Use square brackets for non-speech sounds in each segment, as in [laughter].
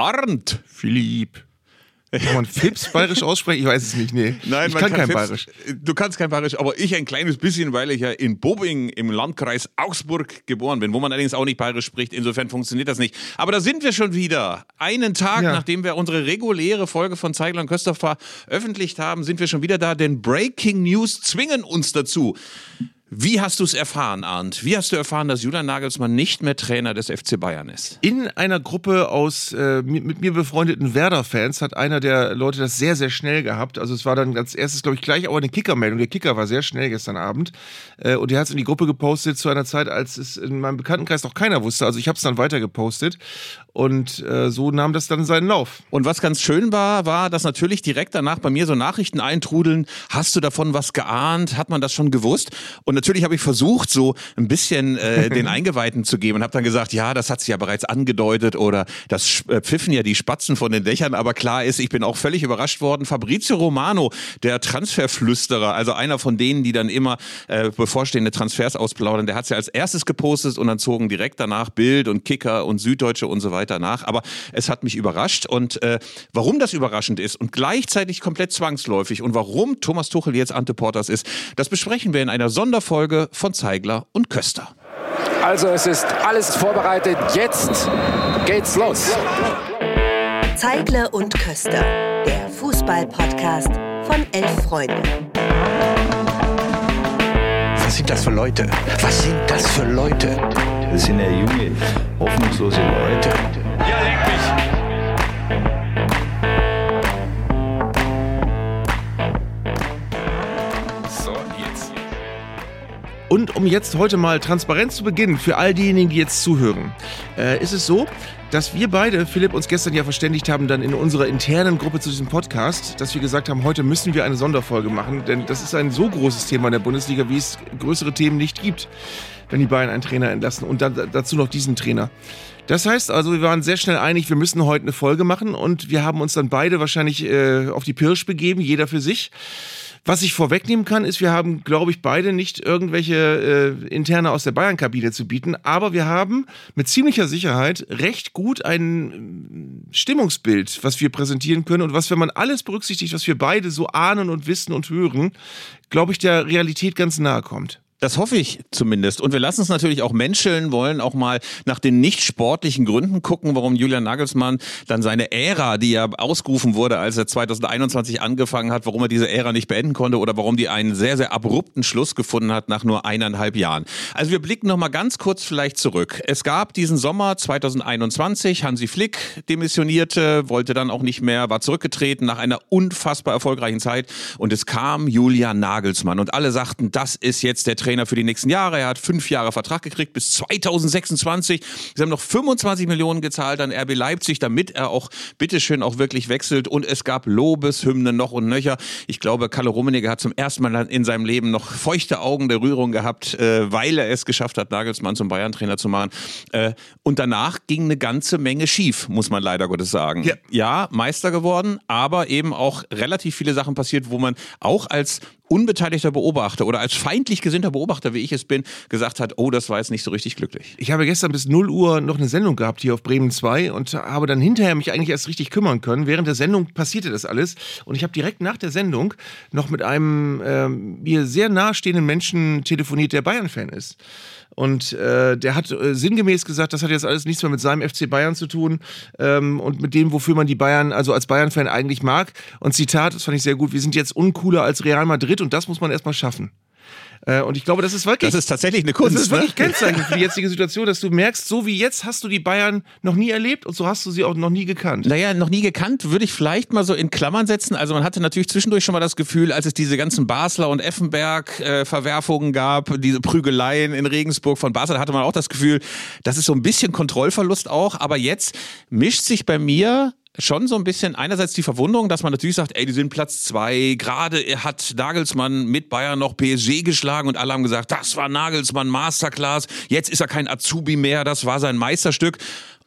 Arndt. Philipp. Kann man Fips bayerisch aussprechen? Ich weiß es nicht, nee. Nein, ich man kann, kein Fips- bayerisch. Du kannst kein Bayerisch, aber ich ein kleines bisschen, weil ich ja in Bobing im Landkreis Augsburg geboren bin, wo man allerdings auch nicht bayerisch spricht. Insofern funktioniert das nicht. Aber da sind wir schon wieder. Einen Tag, Ja. nachdem wir unsere reguläre Folge von Zeigler und Köster veröffentlicht haben, sind wir schon wieder da, denn Breaking News zwingen uns dazu. Wie hast du es erfahren, Arndt? Wie hast du erfahren, dass Julian Nagelsmann nicht mehr Trainer des FC Bayern ist? In einer Gruppe aus äh, mi- mit mir befreundeten Werder-Fans hat einer der Leute das sehr, sehr schnell gehabt. Also es war dann als erstes, glaube ich, gleich auch eine Kicker-Meldung. Der Kicker war sehr schnell gestern Abend. Äh, und der hat es in die Gruppe gepostet zu einer Zeit, als es in meinem Bekanntenkreis noch keiner wusste. Also ich habe es dann weiter gepostet. Und äh, so nahm das dann seinen Lauf. Und was ganz schön war, war, dass natürlich direkt danach bei mir so Nachrichten eintrudeln. Hast du davon was geahnt? Hat man das schon gewusst? Und natürlich habe ich versucht, so ein bisschen äh, [laughs] den Eingeweihten zu geben und habe dann gesagt, ja, das hat sich ja bereits angedeutet oder das äh, pfiffen ja die Spatzen von den Dächern. Aber klar ist, ich bin auch völlig überrascht worden. Fabrizio Romano, der Transferflüsterer, also einer von denen, die dann immer äh, bevorstehende Transfers ausplaudern, der hat es ja als erstes gepostet und dann zogen direkt danach Bild und Kicker und Süddeutsche und so weiter nach. Aber es hat mich überrascht und äh, warum das überraschend ist und gleichzeitig komplett zwangsläufig und warum Thomas Tuchel jetzt Ante Portas ist, das besprechen wir in einer Sonderfolge von Zeigler und Köster. Also es ist alles vorbereitet. Jetzt geht's los. Zeigle und Köster, der Fußball-Podcast von elf Freunden. Was sind das für Leute? Was sind das für Leute? Das sind ja junge, hoffnungslose Leute. So, Und um jetzt heute mal transparent zu beginnen, für all diejenigen, die jetzt zuhören, äh, ist es so, dass wir beide, Philipp, uns gestern ja verständigt haben, dann in unserer internen Gruppe zu diesem Podcast, dass wir gesagt haben, heute müssen wir eine Sonderfolge machen, denn das ist ein so großes Thema in der Bundesliga, wie es größere Themen nicht gibt, wenn die Bayern einen Trainer entlassen und dann dazu noch diesen Trainer. Das heißt also, wir waren sehr schnell einig, wir müssen heute eine Folge machen und wir haben uns dann beide wahrscheinlich äh, auf die Pirsch begeben, jeder für sich. Was ich vorwegnehmen kann, ist, wir haben, glaube ich, beide nicht irgendwelche äh, interne aus der Bayern-Kabine zu bieten, aber wir haben mit ziemlicher Sicherheit recht gut ein ähm, Stimmungsbild, was wir präsentieren können und was, wenn man alles berücksichtigt, was wir beide so ahnen und wissen und hören, glaube ich, der Realität ganz nahe kommt. Das hoffe ich zumindest. Und wir lassen es natürlich auch menscheln, wollen auch mal nach den nicht sportlichen Gründen gucken, warum Julian Nagelsmann dann seine Ära, die ja ausgerufen wurde, als er 2021 angefangen hat, warum er diese Ära nicht beenden konnte oder warum die einen sehr, sehr abrupten Schluss gefunden hat nach nur eineinhalb Jahren. Also wir blicken noch mal ganz kurz vielleicht zurück. Es gab diesen Sommer 2021, Hansi Flick demissionierte, wollte dann auch nicht mehr, war zurückgetreten nach einer unfassbar erfolgreichen Zeit und es kam Julian Nagelsmann und alle sagten, das ist jetzt der Trainer für die nächsten Jahre. Er hat fünf Jahre Vertrag gekriegt bis 2026. Sie haben noch 25 Millionen gezahlt an RB Leipzig, damit er auch bitteschön auch wirklich wechselt und es gab Lobeshymnen noch und nöcher. Ich glaube, Kalle Rummenigge hat zum ersten Mal in seinem Leben noch feuchte Augen der Rührung gehabt, äh, weil er es geschafft hat, Nagelsmann zum Bayern-Trainer zu machen. Äh, und danach ging eine ganze Menge schief, muss man leider Gottes sagen. Ja. ja, Meister geworden, aber eben auch relativ viele Sachen passiert, wo man auch als unbeteiligter Beobachter oder als feindlich gesinnter Beobachter, wie ich es bin, gesagt hat, oh, das war jetzt nicht so richtig glücklich. Ich habe gestern bis 0 Uhr noch eine Sendung gehabt hier auf Bremen 2 und habe dann hinterher mich eigentlich erst richtig kümmern können. Während der Sendung passierte das alles und ich habe direkt nach der Sendung noch mit einem ähm, mir sehr nahestehenden Menschen telefoniert, der Bayern-Fan ist. Und äh, der hat äh, sinngemäß gesagt, das hat jetzt alles nichts mehr mit seinem FC Bayern zu tun ähm, und mit dem, wofür man die Bayern, also als Bayern-Fan eigentlich mag. Und Zitat, das fand ich sehr gut, wir sind jetzt uncooler als Real Madrid und das muss man erstmal schaffen. Äh, und ich glaube, das ist wirklich. Das ist tatsächlich eine Kunst. Das ist wirklich ne? Kennzeichen für die jetzige Situation, dass du merkst, so wie jetzt hast du die Bayern noch nie erlebt und so hast du sie auch noch nie gekannt. Naja, noch nie gekannt, würde ich vielleicht mal so in Klammern setzen. Also man hatte natürlich zwischendurch schon mal das Gefühl, als es diese ganzen Basler und Effenberg-Verwerfungen gab, diese Prügeleien in Regensburg von Basel, hatte man auch das Gefühl, das ist so ein bisschen Kontrollverlust auch. Aber jetzt mischt sich bei mir schon so ein bisschen einerseits die Verwunderung, dass man natürlich sagt, ey, die sind Platz zwei. Gerade hat Nagelsmann mit Bayern noch PSG geschlagen und alle haben gesagt, das war Nagelsmann Masterclass. Jetzt ist er kein Azubi mehr, das war sein Meisterstück.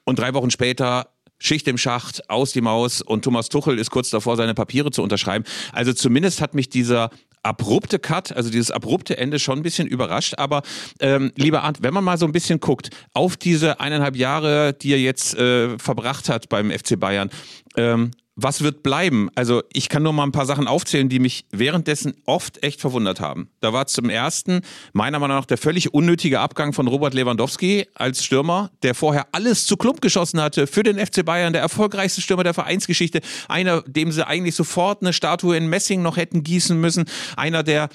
Und drei Wochen später Schicht im Schacht, aus die Maus und Thomas Tuchel ist kurz davor, seine Papiere zu unterschreiben. Also zumindest hat mich dieser abrupte Cut, also dieses abrupte Ende schon ein bisschen überrascht. Aber ähm, lieber Arndt, wenn man mal so ein bisschen guckt auf diese eineinhalb Jahre, die er jetzt äh, verbracht hat beim FC Bayern, ähm, was wird bleiben? Also ich kann nur mal ein paar Sachen aufzählen, die mich währenddessen oft echt verwundert haben. Da war zum ersten meiner Meinung nach der völlig unnötige Abgang von Robert Lewandowski als Stürmer, der vorher alles zu Klump geschossen hatte für den FC Bayern, der erfolgreichste Stürmer der Vereinsgeschichte, einer, dem sie eigentlich sofort eine Statue in Messing noch hätten gießen müssen, einer, der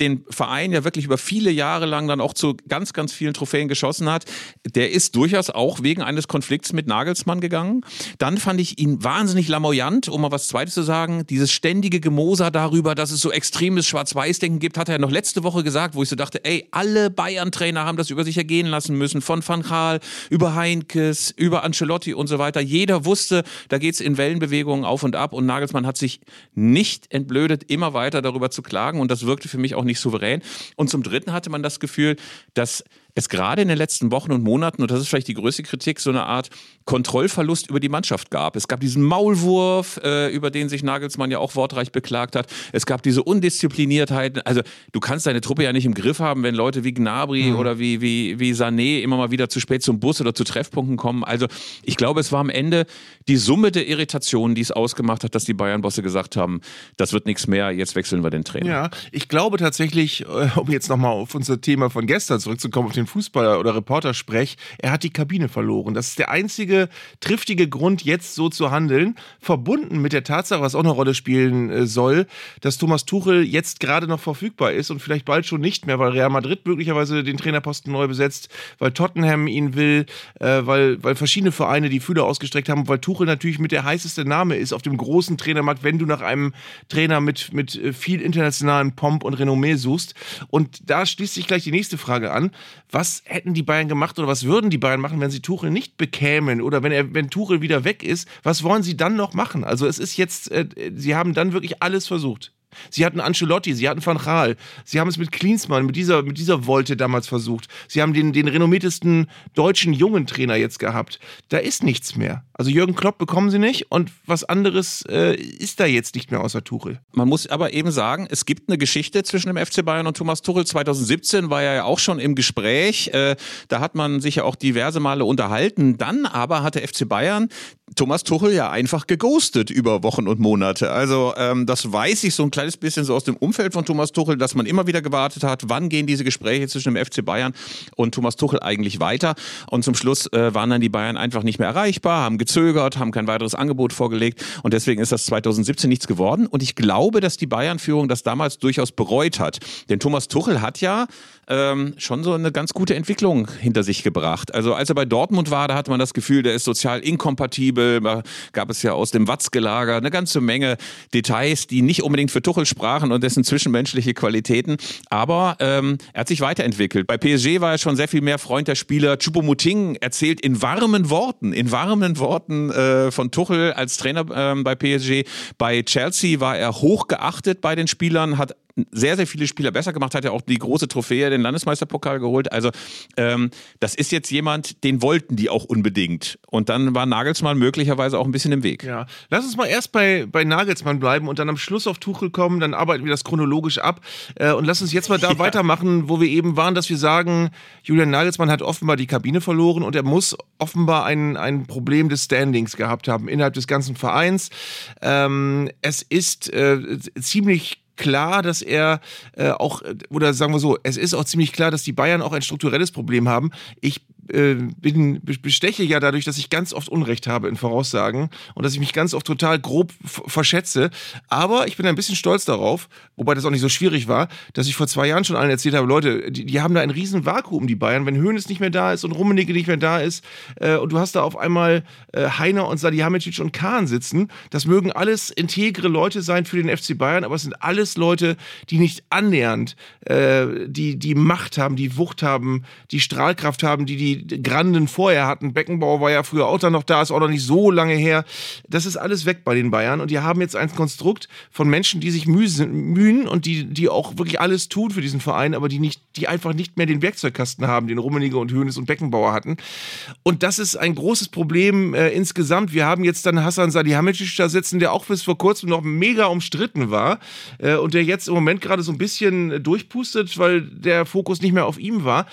den Verein ja wirklich über viele Jahre lang dann auch zu ganz, ganz vielen Trophäen geschossen hat, der ist durchaus auch wegen eines Konflikts mit Nagelsmann gegangen. Dann fand ich ihn wahnsinnig lamoyant, um mal was Zweites zu sagen. Dieses ständige Gemoser darüber, dass es so extremes Schwarz-Weiß-Denken gibt, hat er ja noch letzte Woche gesagt, wo ich so dachte, ey, alle Bayern-Trainer haben das über sich ergehen lassen müssen, von Van Gaal über Heinkes, über Ancelotti und so weiter. Jeder wusste, da geht's in Wellenbewegungen auf und ab und Nagelsmann hat sich nicht entblödet, immer weiter darüber zu klagen und das wirkte für mich auch nicht souverän. Und zum Dritten hatte man das Gefühl, dass es gerade in den letzten Wochen und Monaten, und das ist vielleicht die größte Kritik, so eine Art Kontrollverlust über die Mannschaft gab. Es gab diesen Maulwurf, äh, über den sich Nagelsmann ja auch wortreich beklagt hat. Es gab diese Undiszipliniertheit. Also du kannst deine Truppe ja nicht im Griff haben, wenn Leute wie Gnabry mhm. oder wie, wie, wie Sané immer mal wieder zu spät zum Bus oder zu Treffpunkten kommen. Also ich glaube, es war am Ende die Summe der Irritationen, die es ausgemacht hat, dass die Bayern-Bosse gesagt haben, das wird nichts mehr, jetzt wechseln wir den Trainer. Ja, ich glaube tatsächlich, äh, um jetzt nochmal auf unser Thema von gestern zurückzukommen, auf den Fußballer oder Reporter sprech, er hat die Kabine verloren. Das ist der einzige triftige Grund, jetzt so zu handeln, verbunden mit der Tatsache, was auch eine Rolle spielen äh, soll, dass Thomas Tuchel jetzt gerade noch verfügbar ist und vielleicht bald schon nicht mehr, weil Real Madrid möglicherweise den Trainerposten neu besetzt, weil Tottenham ihn will, äh, weil, weil verschiedene Vereine die Fühler ausgestreckt haben, weil Tuchel natürlich mit der heißeste Name ist auf dem großen Trainermarkt, wenn du nach einem Trainer mit, mit äh, viel internationalen Pomp und Renommee suchst. Und da schließt sich gleich die nächste Frage an was hätten die Bayern gemacht oder was würden die Bayern machen, wenn sie Tuchel nicht bekämen oder wenn er, wenn Tuchel wieder weg ist, was wollen sie dann noch machen? Also es ist jetzt, äh, sie haben dann wirklich alles versucht. Sie hatten Ancelotti, sie hatten Van Gaal, sie haben es mit Klinsmann, mit dieser, mit dieser Wolte damals versucht. Sie haben den, den renommiertesten deutschen jungen Trainer jetzt gehabt. Da ist nichts mehr. Also Jürgen Klopp bekommen sie nicht und was anderes äh, ist da jetzt nicht mehr außer Tuchel. Man muss aber eben sagen, es gibt eine Geschichte zwischen dem FC Bayern und Thomas Tuchel. 2017 war er ja auch schon im Gespräch. Äh, da hat man sich ja auch diverse Male unterhalten. Dann aber hat der FC Bayern Thomas Tuchel ja einfach geghostet über Wochen und Monate. Also ähm, das weiß ich so ein kleines bisschen so aus dem Umfeld von Thomas Tuchel, dass man immer wieder gewartet hat, wann gehen diese Gespräche zwischen dem FC Bayern und Thomas Tuchel eigentlich weiter. Und zum Schluss äh, waren dann die Bayern einfach nicht mehr erreichbar, haben gezögert, haben kein weiteres Angebot vorgelegt und deswegen ist das 2017 nichts geworden. Und ich glaube, dass die Bayern-Führung das damals durchaus bereut hat. Denn Thomas Tuchel hat ja ähm, schon so eine ganz gute Entwicklung hinter sich gebracht. Also als er bei Dortmund war, da hatte man das Gefühl, der ist sozial inkompatibel. Da gab es ja aus dem Watzgelager eine ganze Menge Details, die nicht unbedingt für Tuchel sprachen und dessen zwischenmenschliche Qualitäten. Aber ähm, er hat sich weiterentwickelt. Bei PSG war er schon sehr viel mehr Freund der Spieler. Choupo-Moting erzählt in warmen Worten, in warmen Worten äh, von Tuchel als Trainer ähm, bei PSG. Bei Chelsea war er hoch geachtet bei den Spielern, hat sehr, sehr viele Spieler besser gemacht, hat ja auch die große Trophäe, den Landesmeisterpokal geholt. Also ähm, das ist jetzt jemand, den wollten die auch unbedingt. Und dann war Nagelsmann möglicherweise auch ein bisschen im Weg. Ja, lass uns mal erst bei, bei Nagelsmann bleiben und dann am Schluss auf Tuchel kommen, dann arbeiten wir das chronologisch ab. Äh, und lass uns jetzt mal da [laughs] ja. weitermachen, wo wir eben waren, dass wir sagen, Julian Nagelsmann hat offenbar die Kabine verloren und er muss offenbar ein, ein Problem des Standings gehabt haben innerhalb des ganzen Vereins. Ähm, es ist äh, ziemlich klar, dass er äh, auch, oder sagen wir so, es ist auch ziemlich klar, dass die Bayern auch ein strukturelles Problem haben. Ich äh, bin, besteche ja dadurch, dass ich ganz oft Unrecht habe in Voraussagen und dass ich mich ganz oft total grob verschätze. Aber ich bin ein bisschen stolz darauf, wobei das auch nicht so schwierig war, dass ich vor zwei Jahren schon allen erzählt habe, Leute, die, die haben da ein riesen Vakuum, die Bayern. Wenn Höhnes nicht mehr da ist und Rummenigge nicht mehr da ist äh, und du hast da auf einmal äh, Heiner und Salihamidzic und Kahn sitzen, das mögen alles integre Leute sein für den FC Bayern, aber es sind alles Leute, die nicht annähernd äh, die, die Macht haben, die Wucht haben, die Strahlkraft haben, die die Granden vorher hatten. Beckenbauer war ja früher auch dann noch da, ist auch noch nicht so lange her. Das ist alles weg bei den Bayern und die haben jetzt ein Konstrukt von Menschen, die sich mühen und die, die auch wirklich alles tun für diesen Verein, aber die nicht, die einfach nicht mehr den Werkzeugkasten haben, den Rummenigge und Hoeneß und Beckenbauer hatten. Und das ist ein großes Problem äh, insgesamt. Wir haben jetzt dann Hassan Salihamidzic da sitzen, der auch bis vor kurzem noch mega umstritten war äh, und der jetzt im Moment gerade so ein bisschen durchpustet, weil der Fokus nicht mehr auf ihm war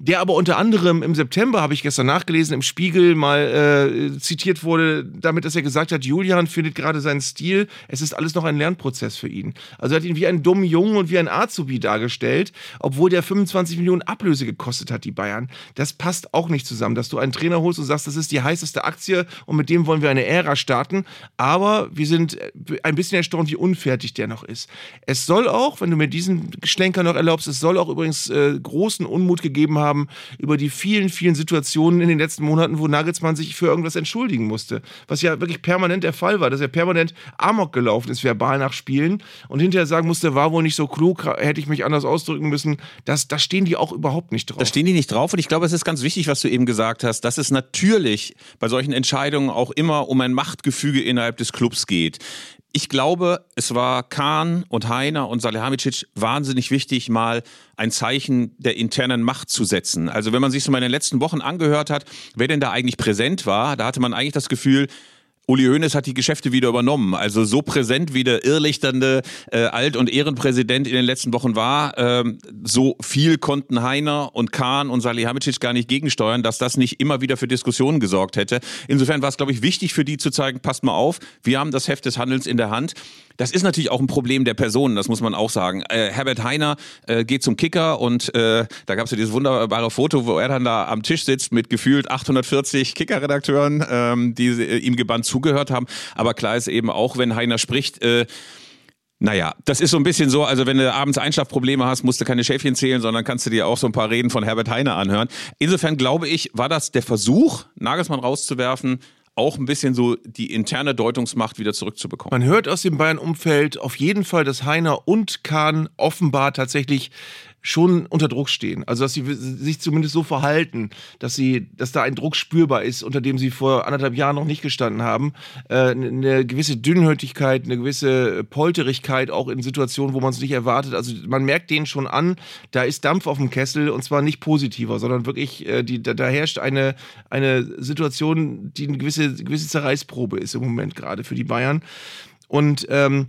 der aber unter anderem im September, habe ich gestern nachgelesen, im Spiegel mal äh, zitiert wurde, damit, dass er gesagt hat, Julian findet gerade seinen Stil, es ist alles noch ein Lernprozess für ihn. Also er hat ihn wie einen dummen Jungen und wie ein Azubi dargestellt, obwohl der 25 Millionen Ablöse gekostet hat, die Bayern. Das passt auch nicht zusammen, dass du einen Trainer holst und sagst, das ist die heißeste Aktie und mit dem wollen wir eine Ära starten. Aber wir sind ein bisschen erstaunt, wie unfertig der noch ist. Es soll auch, wenn du mir diesen Schlenker noch erlaubst, es soll auch übrigens äh, großen Unmut gegeben haben, haben über die vielen, vielen Situationen in den letzten Monaten, wo Nagelsmann sich für irgendwas entschuldigen musste. Was ja wirklich permanent der Fall war, dass er permanent Amok gelaufen ist, verbal nach Spielen und hinterher sagen musste, war wohl nicht so klug, hätte ich mich anders ausdrücken müssen. Das, da stehen die auch überhaupt nicht drauf. Da stehen die nicht drauf und ich glaube, es ist ganz wichtig, was du eben gesagt hast, dass es natürlich bei solchen Entscheidungen auch immer um ein Machtgefüge innerhalb des Clubs geht ich glaube, es war Kahn und Heiner und Salihamidzic wahnsinnig wichtig, mal ein Zeichen der internen Macht zu setzen. Also wenn man sich so mal in den letzten Wochen angehört hat, wer denn da eigentlich präsent war, da hatte man eigentlich das Gefühl, Uli Hoeneß hat die Geschäfte wieder übernommen. Also so präsent wie der irrlichternde äh, Alt- und Ehrenpräsident in den letzten Wochen war, ähm, so viel konnten Heiner und Kahn und Salihamidzic gar nicht gegensteuern, dass das nicht immer wieder für Diskussionen gesorgt hätte. Insofern war es, glaube ich, wichtig für die zu zeigen, passt mal auf, wir haben das Heft des Handelns in der Hand. Das ist natürlich auch ein Problem der Personen, das muss man auch sagen. Äh, Herbert Heiner äh, geht zum Kicker und äh, da gab es ja dieses wunderbare Foto, wo er dann da am Tisch sitzt mit gefühlt 840 Kicker-Redakteuren, ähm, die äh, ihm gebannt zugehört haben. Aber klar ist eben auch, wenn Heiner spricht, äh, naja, das ist so ein bisschen so, also wenn du abends Einschlafprobleme hast, musst du keine Schäfchen zählen, sondern kannst du dir auch so ein paar Reden von Herbert Heiner anhören. Insofern glaube ich, war das der Versuch, Nagelsmann rauszuwerfen, auch ein bisschen so die interne Deutungsmacht wieder zurückzubekommen. Man hört aus dem Bayern-Umfeld auf jeden Fall, dass Heiner und Kahn offenbar tatsächlich schon unter Druck stehen. Also dass sie sich zumindest so verhalten, dass sie, dass da ein Druck spürbar ist, unter dem sie vor anderthalb Jahren noch nicht gestanden haben. Äh, eine gewisse Dünnhäutigkeit, eine gewisse Polterigkeit auch in Situationen, wo man es nicht erwartet. Also man merkt denen schon an, da ist Dampf auf dem Kessel und zwar nicht positiver, sondern wirklich, äh, die, da, da, herrscht eine, eine Situation, die eine gewisse, gewisse Zerreißprobe ist im Moment gerade für die Bayern. Und ähm,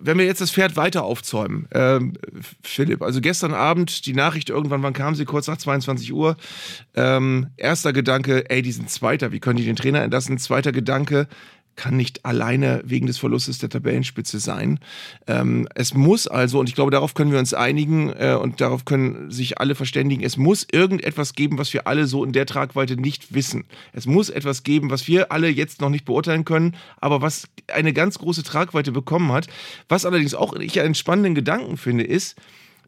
wenn wir jetzt das Pferd weiter aufzäumen, ähm, Philipp, also gestern Abend die Nachricht irgendwann, wann kam sie? Kurz nach 22 Uhr. Ähm, erster Gedanke, ey, die sind Zweiter, wie können die den Trainer entlassen? Zweiter Gedanke, kann nicht alleine wegen des Verlustes der Tabellenspitze sein. Ähm, es muss also, und ich glaube, darauf können wir uns einigen äh, und darauf können sich alle verständigen, es muss irgendetwas geben, was wir alle so in der Tragweite nicht wissen. Es muss etwas geben, was wir alle jetzt noch nicht beurteilen können, aber was eine ganz große Tragweite bekommen hat. Was allerdings auch ich einen spannenden Gedanken finde, ist,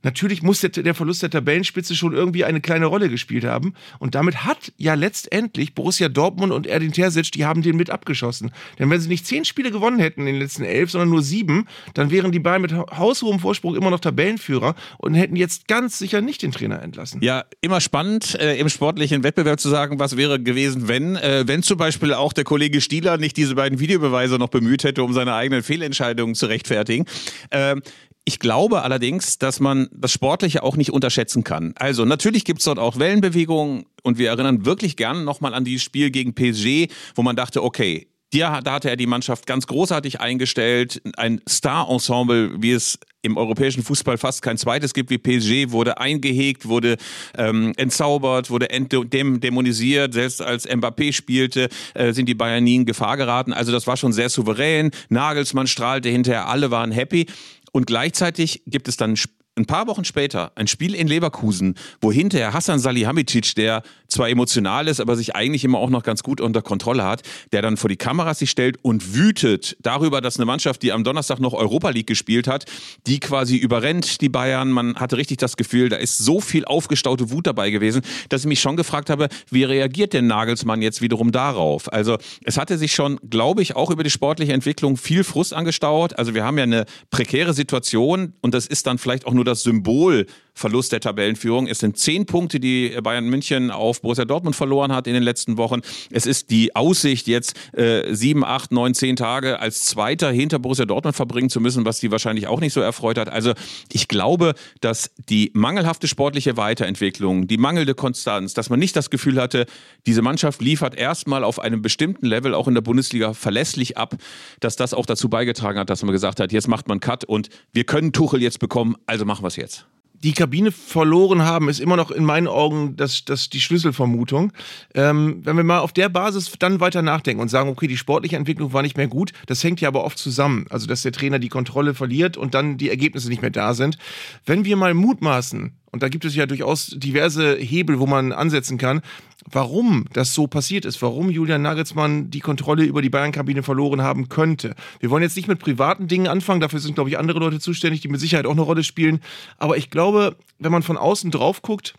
Natürlich muss der, der, Verlust der Tabellenspitze schon irgendwie eine kleine Rolle gespielt haben. Und damit hat ja letztendlich Borussia Dortmund und Erdin Terzic, die haben den mit abgeschossen. Denn wenn sie nicht zehn Spiele gewonnen hätten in den letzten elf, sondern nur sieben, dann wären die beiden mit haushohem Vorsprung immer noch Tabellenführer und hätten jetzt ganz sicher nicht den Trainer entlassen. Ja, immer spannend äh, im sportlichen Wettbewerb zu sagen, was wäre gewesen, wenn, äh, wenn zum Beispiel auch der Kollege Stieler nicht diese beiden Videobeweise noch bemüht hätte, um seine eigenen Fehlentscheidungen zu rechtfertigen. Ähm, ich glaube allerdings, dass man das Sportliche auch nicht unterschätzen kann. Also natürlich gibt's dort auch Wellenbewegungen und wir erinnern wirklich gerne nochmal an dieses Spiel gegen PSG, wo man dachte, okay, da hatte er die Mannschaft ganz großartig eingestellt. Ein Star-Ensemble, wie es im europäischen Fußball fast kein zweites gibt wie PSG, wurde eingehegt, wurde ähm, entzaubert, wurde dämonisiert. Selbst als Mbappé spielte, äh, sind die Bayern nie in Gefahr geraten. Also das war schon sehr souverän. Nagelsmann strahlte hinterher, alle waren happy. Und gleichzeitig gibt es dann ein paar Wochen später ein Spiel in Leverkusen, wo hinterher Hassan Salihamidzic, der zwar emotional ist, aber sich eigentlich immer auch noch ganz gut unter Kontrolle hat, der dann vor die Kameras sich stellt und wütet darüber, dass eine Mannschaft, die am Donnerstag noch Europa League gespielt hat, die quasi überrennt die Bayern. Man hatte richtig das Gefühl, da ist so viel aufgestaute Wut dabei gewesen, dass ich mich schon gefragt habe, wie reagiert denn Nagelsmann jetzt wiederum darauf? Also es hatte sich schon, glaube ich, auch über die sportliche Entwicklung viel Frust angestaut. Also wir haben ja eine prekäre Situation und das ist dann vielleicht auch nur nur das Symbol Verlust der Tabellenführung. Es sind zehn Punkte, die Bayern München auf Borussia Dortmund verloren hat in den letzten Wochen. Es ist die Aussicht, jetzt äh, sieben, acht, neun, zehn Tage als Zweiter hinter Borussia Dortmund verbringen zu müssen, was die wahrscheinlich auch nicht so erfreut hat. Also ich glaube, dass die mangelhafte sportliche Weiterentwicklung, die mangelnde Konstanz, dass man nicht das Gefühl hatte, diese Mannschaft liefert erstmal auf einem bestimmten Level auch in der Bundesliga verlässlich ab, dass das auch dazu beigetragen hat, dass man gesagt hat, jetzt macht man Cut und wir können Tuchel jetzt bekommen, also machen wir es jetzt die Kabine verloren haben, ist immer noch in meinen Augen das, das die Schlüsselvermutung. Ähm, wenn wir mal auf der Basis dann weiter nachdenken und sagen, okay, die sportliche Entwicklung war nicht mehr gut, das hängt ja aber oft zusammen. Also, dass der Trainer die Kontrolle verliert und dann die Ergebnisse nicht mehr da sind. Wenn wir mal mutmaßen, und da gibt es ja durchaus diverse Hebel, wo man ansetzen kann, warum das so passiert ist, warum Julian Nagelsmann die Kontrolle über die Bayern-Kabine verloren haben könnte. Wir wollen jetzt nicht mit privaten Dingen anfangen, dafür sind, glaube ich, andere Leute zuständig, die mit Sicherheit auch eine Rolle spielen. Aber ich glaube, wenn man von außen drauf guckt,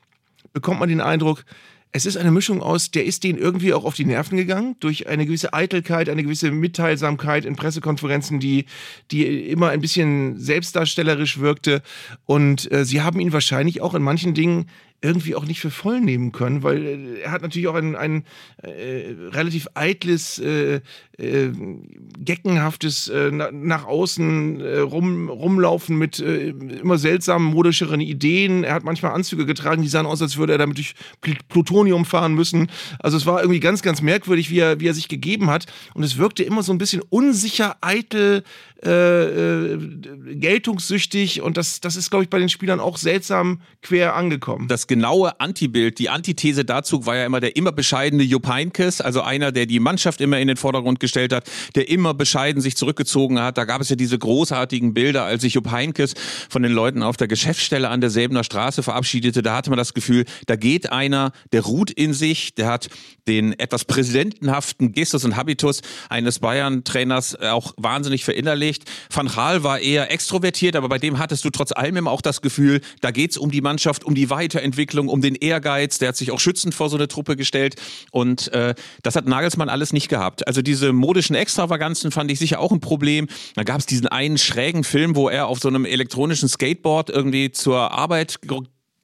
bekommt man den Eindruck, es ist eine Mischung aus, der ist denen irgendwie auch auf die Nerven gegangen, durch eine gewisse Eitelkeit, eine gewisse Mitteilsamkeit in Pressekonferenzen, die, die immer ein bisschen selbstdarstellerisch wirkte. Und äh, sie haben ihn wahrscheinlich auch in manchen Dingen irgendwie auch nicht für voll nehmen können, weil äh, er hat natürlich auch ein, ein äh, relativ eitles, äh, äh, geckenhaftes äh, nach außen äh, rum, rumlaufen mit immer seltsamen modischeren Ideen. Er hat manchmal Anzüge getragen, die sahen aus, als würde er damit durch Plutonium fahren müssen. Also es war irgendwie ganz, ganz merkwürdig, wie er, wie er sich gegeben hat. Und es wirkte immer so ein bisschen unsicher, eitel, geltungssüchtig und das, das ist, glaube ich, bei den Spielern auch seltsam quer angekommen. Das genaue Antibild, die Antithese dazu war ja immer der immer bescheidene Jupp Heynckes, also einer, der die Mannschaft immer in den Vordergrund gestellt hat, der immer bescheiden sich zurückgezogen hat. Da gab es ja diese großartigen Bilder, als sich Jupp Heynckes von den Leuten auf der Geschäftsstelle an der Säbener Straße verabschiedete. Da hatte man das Gefühl, da geht einer, der ruht in sich, der hat den etwas präsidentenhaften Gestus und Habitus eines Bayern-Trainers auch wahnsinnig verinnerlicht. Van Gaal war eher extrovertiert, aber bei dem hattest du trotz allem immer auch das Gefühl, da geht's um die Mannschaft, um die Weiterentwicklung, um den Ehrgeiz. Der hat sich auch schützend vor so eine Truppe gestellt. Und äh, das hat Nagelsmann alles nicht gehabt. Also diese modischen Extravaganzen fand ich sicher auch ein Problem. Da gab es diesen einen schrägen Film, wo er auf so einem elektronischen Skateboard irgendwie zur Arbeit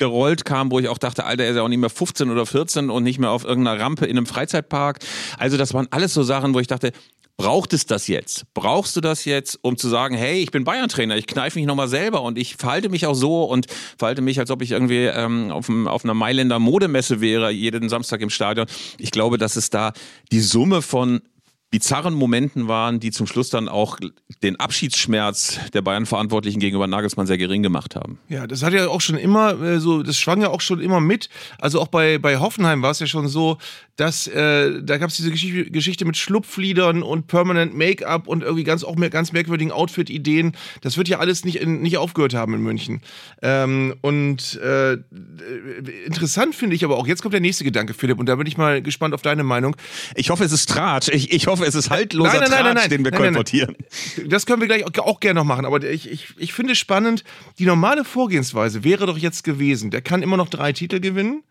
gerollt kam, wo ich auch dachte, Alter, er ist ja auch nicht mehr 15 oder 14 und nicht mehr auf irgendeiner Rampe in einem Freizeitpark. Also das waren alles so Sachen, wo ich dachte, Braucht es das jetzt? Brauchst du das jetzt, um zu sagen, hey, ich bin Bayern-Trainer, ich kneife mich nochmal selber und ich verhalte mich auch so und verhalte mich, als ob ich irgendwie ähm, auf, auf einer Mailänder Modemesse wäre, jeden Samstag im Stadion. Ich glaube, dass es da die Summe von bizarren Momenten waren, die zum Schluss dann auch den Abschiedsschmerz der Bayern-Verantwortlichen gegenüber Nagelsmann sehr gering gemacht haben. Ja, das hat ja auch schon immer äh, so, das schwang ja auch schon immer mit. Also auch bei, bei Hoffenheim war es ja schon so, dass äh, da gab es diese Geschichte, Geschichte mit Schlupfliedern und Permanent Make-up und irgendwie ganz auch mehr, ganz merkwürdigen Outfit-Ideen. Das wird ja alles nicht, in, nicht aufgehört haben in München. Ähm, und äh, interessant finde ich aber auch, jetzt kommt der nächste Gedanke, Philipp, und da bin ich mal gespannt auf deine Meinung. Ich hoffe, es ist Tratsch. Ich, ich hoffe, hoffe, es ist haltloser nein, nein, nein, Tratsch, den wir kolportieren. Das können wir gleich auch, gerne noch machen. Aber ich, ich, ich finde spannend, die normale Vorgehensweise wäre doch jetzt gewesen, der kann immer noch drei Titel gewinnen.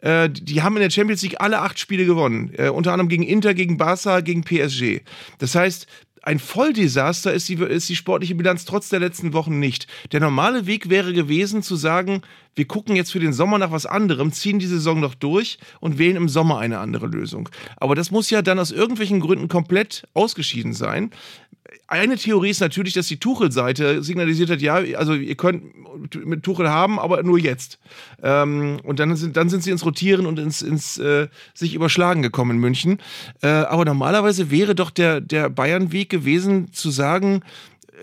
Äh, die haben in der Champions League alle acht Spiele gewonnen. Äh, unter anderem gegen Inter, gegen Barca, gegen PSG. Das heißt, ein Volldesaster ist die, ist die sportliche Bilanz trotz der letzten Wochen nicht. Der normale Weg wäre gewesen zu sagen, wir gucken jetzt für den Sommer nach was anderem, ziehen die Saison noch durch und wählen im Sommer eine andere Lösung. Aber das muss ja dann aus irgendwelchen Gründen komplett ausgeschieden sein eine Theorie ist natürlich, dass die Tuchel-Seite signalisiert hat, ja, also ihr könnt mit Tuchel haben, aber nur jetzt. Ähm, und dann sind, dann sind sie ins Rotieren und ins, ins äh, sich überschlagen gekommen in München. Äh, aber normalerweise wäre doch der, der Bayern-Weg gewesen, zu sagen,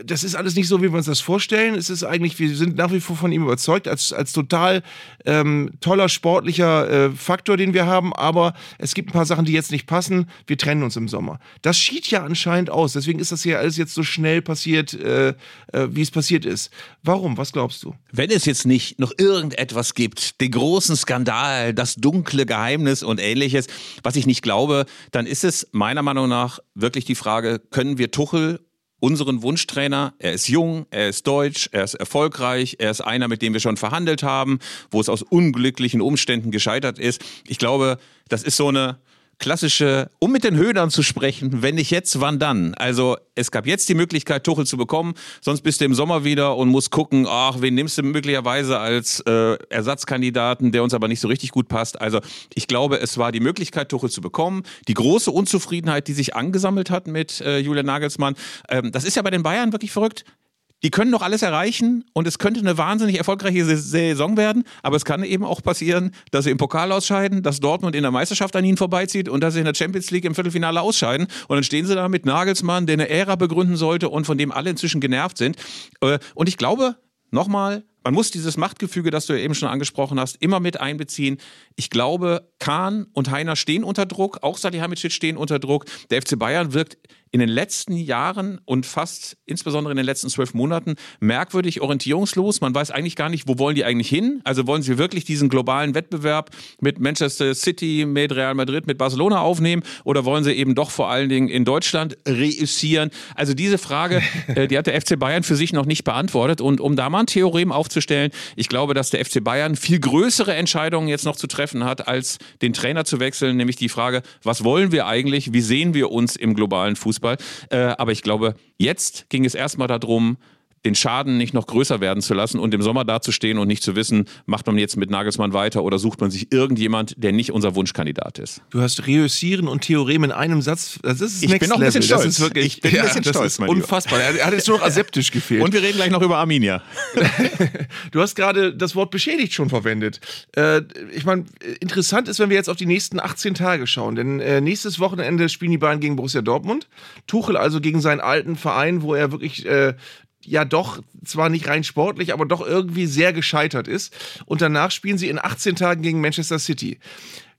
das ist alles nicht so, wie wir uns das vorstellen. Es ist eigentlich, wir sind nach wie vor von ihm überzeugt, als, als total ähm, toller sportlicher äh, Faktor, den wir haben. Aber es gibt ein paar Sachen, die jetzt nicht passen. Wir trennen uns im Sommer. Das schied ja anscheinend aus. Deswegen ist das hier alles jetzt so schnell passiert, äh, äh, wie es passiert ist. Warum? Was glaubst du? Wenn es jetzt nicht noch irgendetwas gibt, den großen Skandal, das dunkle Geheimnis und ähnliches, was ich nicht glaube, dann ist es meiner Meinung nach wirklich die Frage, können wir Tuchel unseren Wunschtrainer. Er ist jung, er ist deutsch, er ist erfolgreich, er ist einer, mit dem wir schon verhandelt haben, wo es aus unglücklichen Umständen gescheitert ist. Ich glaube, das ist so eine klassische, um mit den Höhnern zu sprechen, wenn nicht jetzt, wann dann? Also es gab jetzt die Möglichkeit, Tuchel zu bekommen, sonst bist du im Sommer wieder und musst gucken, ach, wen nimmst du möglicherweise als äh, Ersatzkandidaten, der uns aber nicht so richtig gut passt. Also ich glaube, es war die Möglichkeit, Tuchel zu bekommen. Die große Unzufriedenheit, die sich angesammelt hat mit äh, Julian Nagelsmann, ähm, das ist ja bei den Bayern wirklich verrückt die können doch alles erreichen und es könnte eine wahnsinnig erfolgreiche Saison werden, aber es kann eben auch passieren, dass sie im Pokal ausscheiden, dass Dortmund in der Meisterschaft an ihnen vorbeizieht und dass sie in der Champions League im Viertelfinale ausscheiden und dann stehen sie da mit Nagelsmann, der eine Ära begründen sollte und von dem alle inzwischen genervt sind. Äh, und ich glaube, nochmal, man muss dieses Machtgefüge, das du ja eben schon angesprochen hast, immer mit einbeziehen. Ich glaube, Kahn und Heiner stehen unter Druck, auch Salihamidzic stehen unter Druck. Der FC Bayern wirkt in den letzten Jahren und fast insbesondere in den letzten zwölf Monaten merkwürdig orientierungslos. Man weiß eigentlich gar nicht, wo wollen die eigentlich hin? Also wollen sie wirklich diesen globalen Wettbewerb mit Manchester City, mit Real Madrid, mit Barcelona aufnehmen oder wollen sie eben doch vor allen Dingen in Deutschland reüssieren? Also diese Frage, [laughs] äh, die hat der FC Bayern für sich noch nicht beantwortet. Und um da mal ein Theorem aufzustellen, ich glaube, dass der FC Bayern viel größere Entscheidungen jetzt noch zu treffen hat, als den Trainer zu wechseln, nämlich die Frage, was wollen wir eigentlich? Wie sehen wir uns im globalen Fußball? Äh, aber ich glaube, jetzt ging es erstmal darum, den Schaden nicht noch größer werden zu lassen und im Sommer dazustehen und nicht zu wissen, macht man jetzt mit Nagelsmann weiter oder sucht man sich irgendjemand, der nicht unser Wunschkandidat ist. Du hast Reüssieren und Theorem in einem Satz. Das ist ich bin auch ein bisschen Level. stolz. Das ist wirklich, ich bin ja, ein bisschen das stolz, ist mein unfassbar. Er hat jetzt nur noch [laughs] aseptisch gefehlt. Und wir reden gleich noch über Arminia. [laughs] Du hast gerade das Wort beschädigt schon verwendet. Äh, ich meine, interessant ist, wenn wir jetzt auf die nächsten 18 Tage schauen. Denn äh, nächstes Wochenende spielen die Bayern gegen Borussia Dortmund. Tuchel also gegen seinen alten Verein, wo er wirklich äh, ja doch zwar nicht rein sportlich, aber doch irgendwie sehr gescheitert ist. Und danach spielen sie in 18 Tagen gegen Manchester City.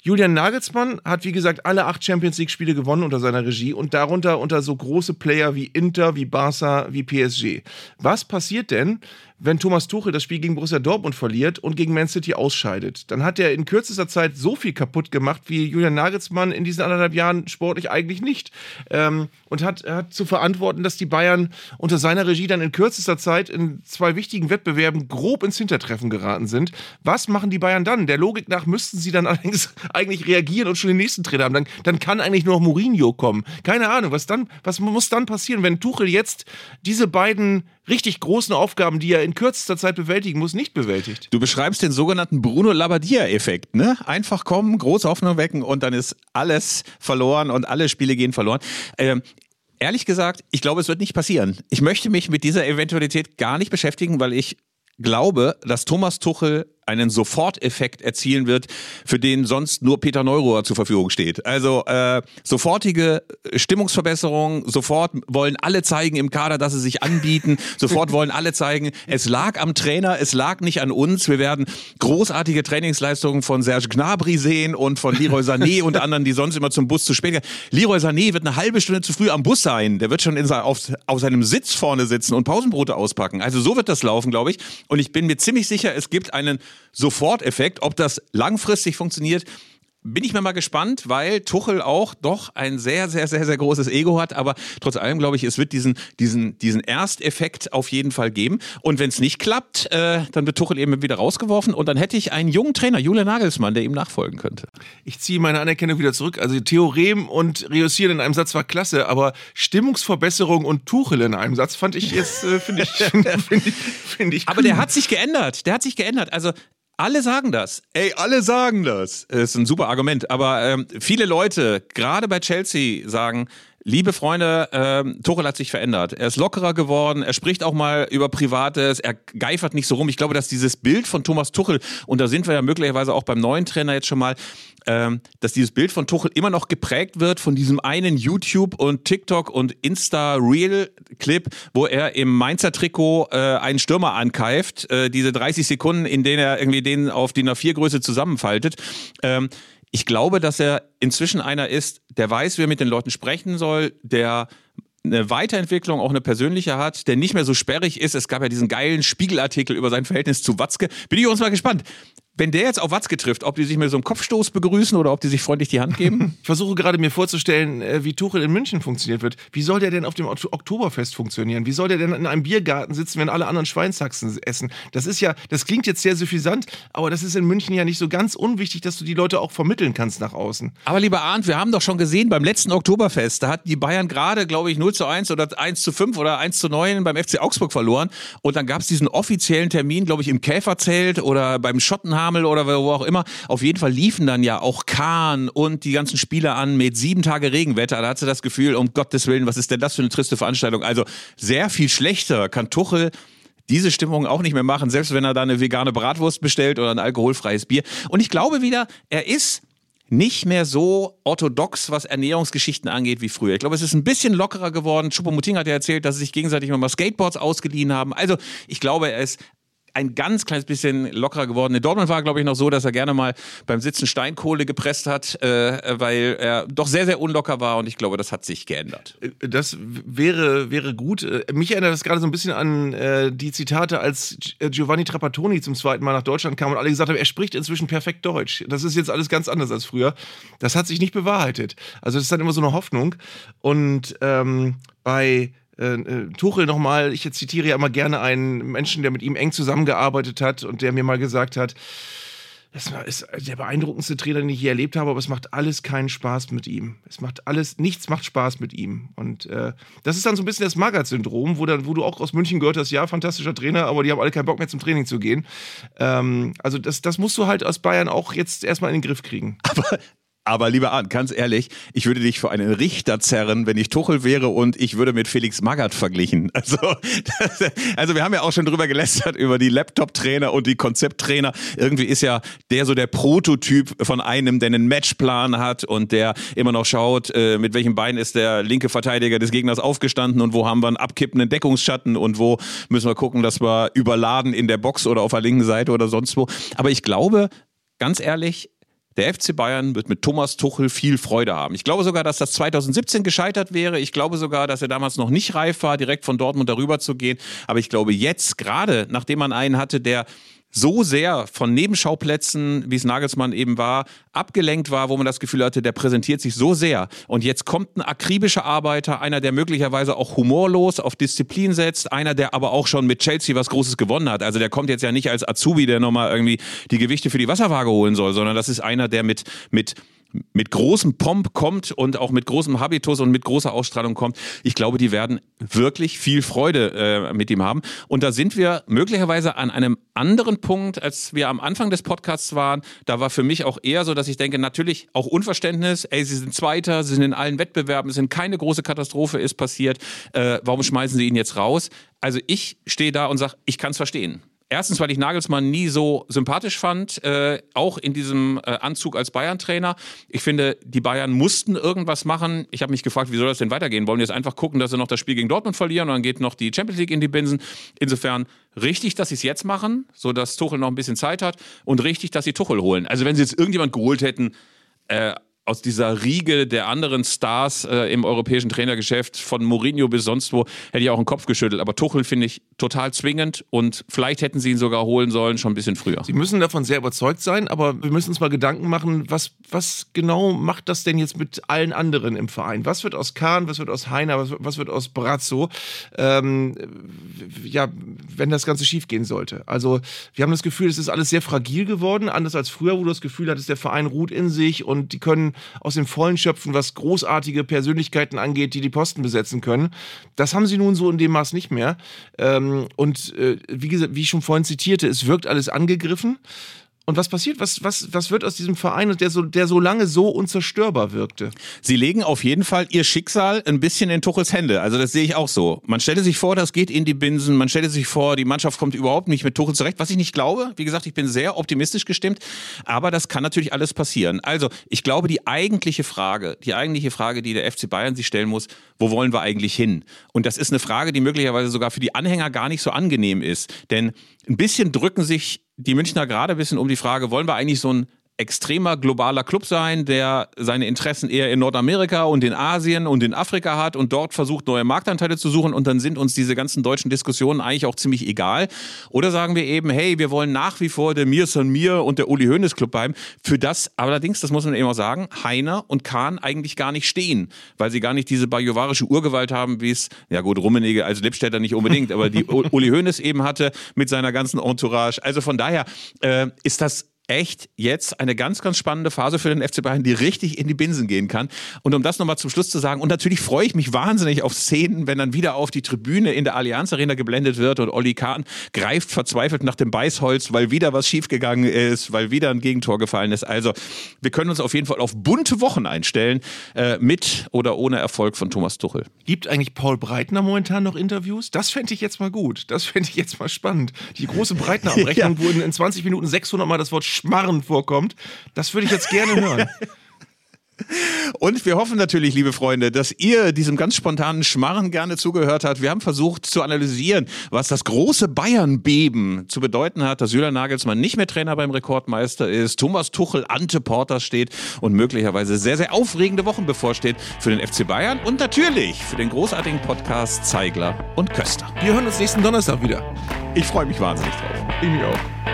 Julian Nagelsmann hat, wie gesagt, alle acht Champions League-Spiele gewonnen unter seiner Regie und darunter unter so große Player wie Inter, wie Barca, wie PSG. Was passiert denn, wenn Thomas Tuchel das Spiel gegen Borussia Dortmund verliert und gegen Man City ausscheidet? Dann hat er in kürzester Zeit so viel kaputt gemacht wie Julian Nagelsmann in diesen anderthalb Jahren sportlich eigentlich nicht. Ähm, und hat, hat zu verantworten, dass die Bayern unter seiner Regie dann in kürzester Zeit in zwei wichtigen Wettbewerben grob ins Hintertreffen geraten sind. Was machen die Bayern dann? Der Logik nach müssten sie dann [laughs] allerdings eigentlich reagieren und schon den nächsten Trainer haben. Dann, dann kann eigentlich nur noch Mourinho kommen. Keine Ahnung, was dann, was muss dann passieren, wenn Tuchel jetzt diese beiden richtig großen Aufgaben, die er in kürzester Zeit bewältigen muss, nicht bewältigt? Du beschreibst den sogenannten Bruno Labbadia-Effekt, ne? Einfach kommen, große Hoffnung wecken und dann ist alles verloren und alle Spiele gehen verloren. Ähm, ehrlich gesagt, ich glaube, es wird nicht passieren. Ich möchte mich mit dieser Eventualität gar nicht beschäftigen, weil ich glaube, dass Thomas Tuchel einen Soforteffekt erzielen wird, für den sonst nur Peter Neurohr zur Verfügung steht. Also äh, sofortige Stimmungsverbesserung, sofort wollen alle zeigen im Kader, dass sie sich anbieten, [laughs] sofort wollen alle zeigen, es lag am Trainer, es lag nicht an uns. Wir werden großartige Trainingsleistungen von Serge Gnabry sehen und von Leroy Sané [laughs] und anderen, die sonst immer zum Bus zu spät gehen. Leroy Sané wird eine halbe Stunde zu früh am Bus sein. Der wird schon in auf, auf seinem Sitz vorne sitzen und Pausenbrote auspacken. Also so wird das laufen, glaube ich. Und ich bin mir ziemlich sicher, es gibt einen Soforteffekt. Ob das langfristig funktioniert, bin ich mir mal gespannt, weil Tuchel auch doch ein sehr, sehr, sehr, sehr großes Ego hat. Aber trotz allem glaube ich, es wird diesen, diesen, diesen Ersteffekt auf jeden Fall geben. Und wenn es nicht klappt, äh, dann wird Tuchel eben wieder rausgeworfen. Und dann hätte ich einen jungen Trainer, Julian Nagelsmann, der ihm nachfolgen könnte. Ich ziehe meine Anerkennung wieder zurück. Also Theorem und Reüssieren in einem Satz war klasse, aber Stimmungsverbesserung und Tuchel in einem Satz fand ich jetzt, äh, finde ich, [laughs] find ich, find ich Aber der hat sich geändert. Der hat sich geändert. Also alle sagen das. Ey, alle sagen das. Ist ein super Argument. Aber ähm, viele Leute, gerade bei Chelsea, sagen, liebe Freunde, ähm, Tuchel hat sich verändert. Er ist lockerer geworden. Er spricht auch mal über Privates. Er geifert nicht so rum. Ich glaube, dass dieses Bild von Thomas Tuchel, und da sind wir ja möglicherweise auch beim neuen Trainer jetzt schon mal, ähm, dass dieses Bild von Tuchel immer noch geprägt wird von diesem einen YouTube und TikTok und Insta Reel Clip, wo er im Mainzer Trikot äh, einen Stürmer ankeift, äh, diese 30 Sekunden, in denen er irgendwie den auf die A4 Größe zusammenfaltet. Ähm, ich glaube, dass er inzwischen einer ist, der weiß, wie er mit den Leuten sprechen soll, der eine Weiterentwicklung, auch eine persönliche hat, der nicht mehr so sperrig ist. Es gab ja diesen geilen Spiegelartikel über sein Verhältnis zu Watzke. Bin ich uns mal gespannt. Wenn der jetzt auf Watzke trifft, ob die sich mit so einem Kopfstoß begrüßen oder ob die sich freundlich die Hand geben? [laughs] Ich versuche gerade mir vorzustellen, äh, wie Tuchel in München funktioniert wird. Wie soll der denn auf dem Oktoberfest funktionieren? Wie soll der denn in einem Biergarten sitzen, wenn alle anderen Schweinshaxen essen? Das ist ja, das klingt jetzt sehr suffisant, aber das ist in München ja nicht so ganz unwichtig, dass du die Leute auch vermitteln kannst nach außen. Aber lieber Arndt, wir haben doch schon gesehen, beim letzten Oktoberfest, da hatten die Bayern gerade, glaube ich, 0 zu 1 oder 1 zu 5 oder 1 zu 9 beim FC Augsburg verloren. Und dann gab es diesen offiziellen Termin, glaube ich, im Käferzelt oder beim Schottenhamel oder wo auch immer. Auf jeden Fall liefen dann ja auch Kahn und die ganzen Spieler an mit sieben Tage Regenwetter. Da hat sie das Gefühl, um Gottes Willen, was ist denn das für eine triste Veranstaltung? Also sehr viel schlechter kann Tuchel diese Stimmung auch nicht mehr machen, selbst wenn er da eine vegane Bratwurst bestellt oder ein alkoholfreies Bier. Und ich glaube wieder, er ist nicht mehr so orthodox, was Ernährungsgeschichten angeht wie früher. Ich glaube, es ist ein bisschen lockerer geworden. Choupo-Moting hat ja erzählt, dass sie sich gegenseitig mal Skateboards ausgeliehen haben. Also ich glaube, er ist ein ganz kleines bisschen lockerer geworden. In Dortmund war, glaube ich, noch so, dass er gerne mal beim Sitzen Steinkohle gepresst hat, äh, weil er doch sehr, sehr unlocker war und ich glaube, das hat sich geändert. Äh, das wäre, wäre gut. Äh, mich erinnert das gerade so ein bisschen an äh, die Zitate, als äh, Giovanni Trapattoni zum zweiten Mal nach Deutschland kam und alle gesagt haben, er spricht inzwischen perfekt Deutsch. Das ist jetzt alles ganz anders als früher. Das hat sich nicht bewahrheitet. Also das ist dann immer so eine Hoffnung. Und ähm, bei äh, äh, Tuchel nochmal, ich zitiere ja immer gerne einen Menschen, der mit ihm eng zusammengearbeitet hat und der mir mal gesagt hat, das ist der beeindruckendste Trainer, den ich je erlebt habe, aber es macht alles keinen Spaß mit ihm. Es macht alles, nichts macht Spaß mit ihm. Und äh, das ist dann so ein bisschen das Magath-Syndrom, wo, wo du auch aus München gehört hast, ja, fantastischer Trainer, aber die haben alle keinen Bock mehr zum Training zu gehen. Ähm, also das, das musst du halt aus Bayern auch jetzt erstmal in den Griff kriegen. Aber aber lieber Arndt, ganz ehrlich, ich würde dich für einen Richter zerren, wenn ich Tuchel wäre und ich würde mit Felix Magath verglichen. [laughs] Also, das, also wir haben ja auch schon drüber gelästert über die Laptop-Trainer und die Konzepttrainer. Irgendwie ist ja der so der Prototyp von einem, der einen Matchplan hat und der immer noch schaut, äh, mit welchem Bein ist der linke Verteidiger des Gegners aufgestanden und wo haben wir einen abkippenden Deckungsschatten und wo müssen wir gucken, dass wir überladen in der Box oder auf der linken Seite oder sonst wo. Aber ich glaube, ganz ehrlich, der FC Bayern wird mit Thomas Tuchel viel Freude haben. Ich glaube sogar, dass das 2017 gescheitert wäre. Ich glaube sogar, dass er damals noch nicht reif war, direkt von Dortmund darüber zu gehen. Aber ich glaube jetzt, gerade nachdem man einen hatte, der so sehr von Nebenschauplätzen, wie es Nagelsmann eben war, abgelenkt war, wo man das Gefühl hatte, der präsentiert sich so sehr. Und jetzt kommt ein akribischer Arbeiter, einer, der möglicherweise auch humorlos auf Disziplin setzt, einer, der aber auch schon mit Chelsea was Großes gewonnen hat. Also der kommt jetzt ja nicht als Azubi, der nochmal irgendwie die Gewichte für die Wasserwaage holen soll, sondern das ist einer, der mit, mit mit großem Pomp kommt und auch mit großem Habitus und mit großer Ausstrahlung kommt. Ich glaube, die werden wirklich viel Freude äh, mit ihm haben. Und da sind wir möglicherweise an einem anderen Punkt, als wir am Anfang des Podcasts waren. Da war für mich auch eher so, dass ich denke, natürlich auch Unverständnis. Ey, sie sind Zweiter, sie sind in allen Wettbewerben, es sind keine große Katastrophe ist passiert. Äh, warum schmeißen sie ihn jetzt raus? Also ich stehe da und sage, ich kann es verstehen. Erstens, weil ich Nagelsmann nie so sympathisch fand, äh, auch in diesem äh, Anzug als Bayern-Trainer. Ich finde, die Bayern mussten irgendwas machen. Ich habe mich gefragt, wie soll das denn weitergehen? Wollen wir jetzt einfach gucken, dass sie noch das Spiel gegen Dortmund verlieren und dann geht noch die Champions League in die Binsen? Insofern richtig, dass sie es jetzt machen, sodass Tuchel noch ein bisschen Zeit hat und richtig, dass sie Tuchel holen. Also wenn sie jetzt irgendjemand geholt hätten, äh, aus dieser Riege der anderen Stars äh, im europäischen Trainergeschäft, von Mourinho bis sonst wo, hätte ich auch einen Kopf geschüttelt. Aber Tuchel finde ich total zwingend und vielleicht hätten sie ihn sogar holen sollen, schon ein bisschen früher. Sie müssen davon sehr überzeugt sein, aber wir müssen uns mal Gedanken machen, was, was genau macht das denn jetzt mit allen anderen im Verein? Was wird aus Kahn, was wird aus Heiner, was, was wird aus Brazzo, ähm, ja, wenn das Ganze schiefgehen sollte? Also, wir haben das Gefühl, es ist alles sehr fragil geworden, anders als früher, wo du das Gefühl hattest, der Verein ruht in sich und die können aus dem Vollen schöpfen, was großartige Persönlichkeiten angeht, die die Posten besetzen können. Das haben sie nun so in dem Maß nicht mehr. Ähm, und äh, wie, gesagt, wie ich schon vorhin zitierte, es wirkt alles angegriffen. Und was passiert? Was, was, was wird aus diesem Verein, der so, der so lange so unzerstörbar wirkte? Sie legen auf jeden Fall ihr Schicksal ein bisschen in Tuchels Hände. Also das sehe ich auch so. Man stellte sich vor, das geht in die Binsen. Man stellte sich vor, die Mannschaft kommt überhaupt nicht mit Tuchel zurecht. Was ich nicht glaube. Wie gesagt, ich bin sehr optimistisch gestimmt. Aber das kann natürlich alles passieren. Also ich glaube, die eigentliche Frage, die eigentliche Frage, die der FC Bayern sich stellen muss, wo wollen wir eigentlich hin? Und das ist eine Frage, die möglicherweise sogar für die Anhänger gar nicht so angenehm ist. Denn ein bisschen drücken sich die Münchner gerade ein bisschen um die Frage, wollen wir eigentlich so ein extremer globaler Club sein, der seine Interessen eher in Nordamerika und in Asien und in Afrika hat und dort versucht, neue Marktanteile zu suchen und dann sind uns diese ganzen deutschen Diskussionen eigentlich auch ziemlich egal. Oder sagen wir eben, hey, wir wollen nach wie vor der Mir San Mir und der Uli Hoeneß Club bleiben. Für das allerdings, das muss man eben auch sagen, Heiner und Kahn eigentlich gar nicht stehen, weil sie gar nicht diese bajuwarische Urgewalt haben, wie es, ja gut, Rummenigge als Lippstädter nicht unbedingt, aber die [laughs] Uli Hoeneß eben hatte mit seiner ganzen Entourage. Also von daher äh, ist das echt jetzt eine ganz, ganz spannende Phase für den FC Bayern, die richtig in die Binsen gehen kann. Und um das nochmal zum Schluss zu sagen, und natürlich freue ich mich wahnsinnig auf Szenen, wenn dann wieder auf die Tribüne in der Allianz Arena geblendet wird und Olli Kahn greift verzweifelt nach dem Beißholz, weil wieder was schiefgegangen ist, weil wieder ein Gegentor gefallen ist. Also wir können uns auf jeden Fall auf bunte Wochen einstellen, äh, mit oder ohne Erfolg von Thomas Tuchel. Gibt eigentlich Paul Breitner momentan noch Interviews? Das fände ich jetzt mal gut. Das fände ich jetzt mal spannend. Die große Breitner-Abrechnung, [laughs] ja. wo in 20 Minuten 600 Mal das Wort Schmarren vorkommt. Das würde ich jetzt gerne hören. [laughs] Und wir hoffen natürlich, liebe Freunde, dass ihr diesem ganz spontanen Schmarren gerne zugehört habt. Wir haben versucht zu analysieren, was das große Bayern-Beben zu bedeuten hat, dass Julian Nagelsmann nicht mehr Trainer beim Rekordmeister ist, Thomas Tuchel ante Porter steht und möglicherweise sehr, sehr aufregende Wochen bevorsteht für den FC Bayern und natürlich für den großartigen Podcast Zeigler und Köster. Wir hören uns nächsten Donnerstag wieder. Ich freue mich wahnsinnig drauf. Ich mich auch.